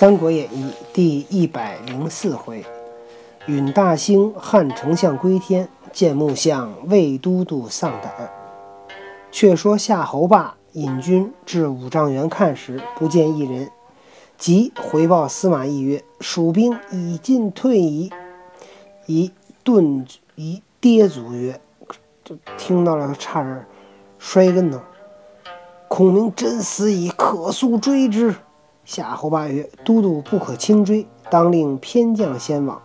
三国演义》第一百零四回：允大兴汉丞相归天，见穆相魏都督丧胆。却说夏侯霸引军至五丈原看时，不见一人，即回报司马懿曰：“蜀兵已进退矣。”一顿一跌足曰：“就听到了，差点摔跟头。孔明真死矣，可速追之。”夏侯霸曰：“都督不可轻追，当令偏将先往。”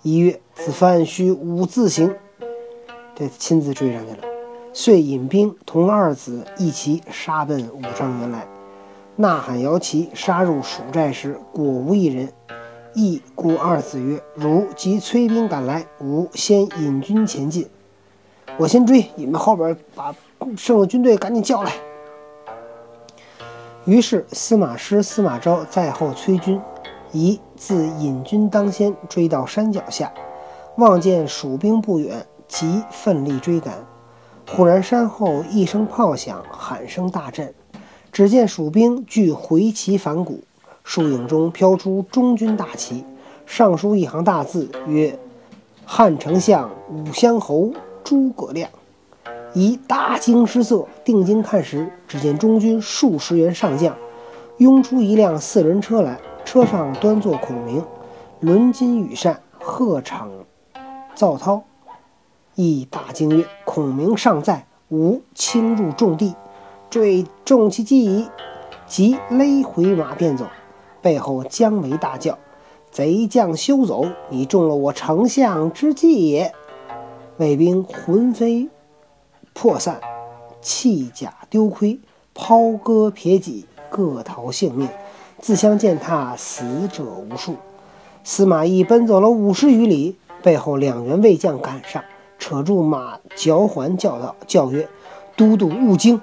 一曰：“此番须吾自行。”这亲自追上去了。遂引兵同二子一齐杀奔五丈原来，呐喊摇旗，杀入蜀寨时，果无一人。亦故二子曰：“汝即催兵赶来，吾先引军前进。我先追，你们后边把剩的军队赶紧叫来。”于是司马师、司马昭在后催军，宜自引军当先，追到山脚下，望见蜀兵不远，即奋力追赶。忽然山后一声炮响，喊声大震，只见蜀兵俱回旗反鼓，树影中飘出中军大旗，上书一行大字，曰：“汉丞相武乡侯诸葛亮。”一大惊失色，定睛看时，只见中军数十员上将拥出一辆四人车来，车上端坐孔明，轮金羽扇，鹤氅皂绦。亦大惊曰：“孔明尚在，吾轻入重地，坠中其计矣！”即勒回马便走，背后姜维大叫：“贼将休走！你中了我丞相之计也！”卫兵魂飞。破散，弃甲丢盔，抛戈撇戟，各逃性命，自相践踏，死者无数。司马懿奔走了五十余里，背后两员卫将赶上，扯住马脚环，叫道：“叫曰，都督勿惊！”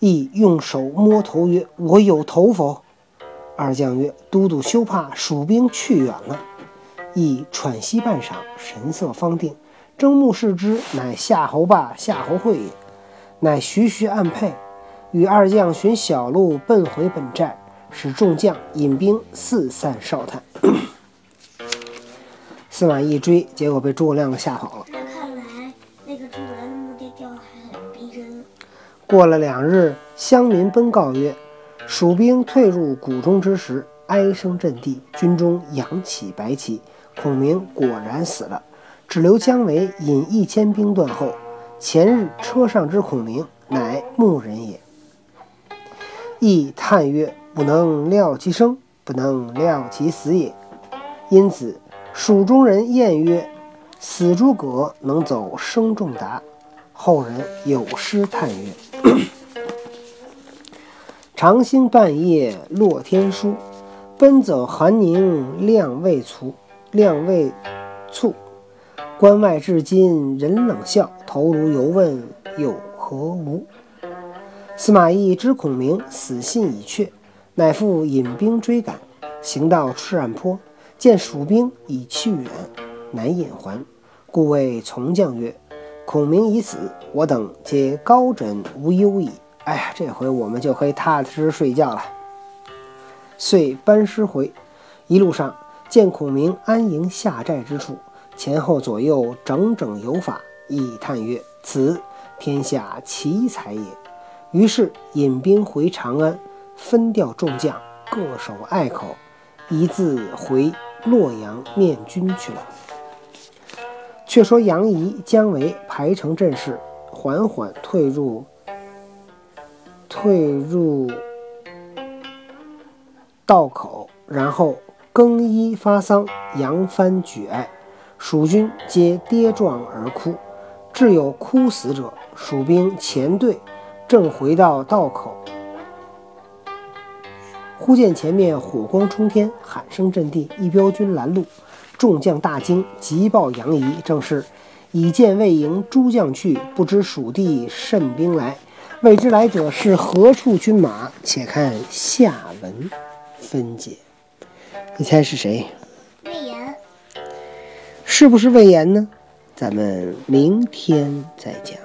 懿用手摸头曰：“我有头否？”二将曰：“都督休怕，蜀兵去远了。”懿喘息半晌，神色方定。睁目视之，乃夏侯霸、夏侯会也。乃徐徐暗配，与二将寻小路奔回本寨，使众将引兵四散哨探。司马懿追，结果被诸葛亮给吓跑了。那看来那个诸葛亮的目的调还很逼真。过了两日，乡民奔告曰：蜀兵退入谷中之时，哀声震地，军中扬起白旗，孔明果然死了。只留姜维引一千兵断后。前日车上之孔明，乃牧人也。亦叹曰：“不能料其生，不能料其死也。”因此，蜀中人谚曰：“死诸葛能走生仲达。”后人有诗叹曰：“长星半夜落天书，奔走寒凝亮未卒，亮未卒。”关外至今人冷笑，头颅犹问有何无？司马懿知孔明死信已确，乃复引兵追赶，行到赤岸坡，见蜀兵已去远，乃引还，故谓从将曰：“孔明已死，我等皆高枕无忧矣。”哎呀，这回我们就可以踏踏实实睡觉了。遂班师回，一路上见孔明安营下寨之处。前后左右整整有法，亦叹曰：“此天下奇才也。”于是引兵回长安，分调众将，各守隘口，一字回洛阳面君去了。却说杨仪、姜维排成阵势，缓缓退入退入道口，然后更衣发丧，扬帆举哀。蜀军皆跌撞而哭，至有哭死者。蜀兵前队正回到道口，忽见前面火光冲天，喊声震地，一彪军拦路，众将大惊，急报杨仪，正是已见魏营诸将去，不知蜀地甚兵来。未知来者是何处军马？且看下文分解。你猜是谁？是不是胃炎呢？咱们明天再讲。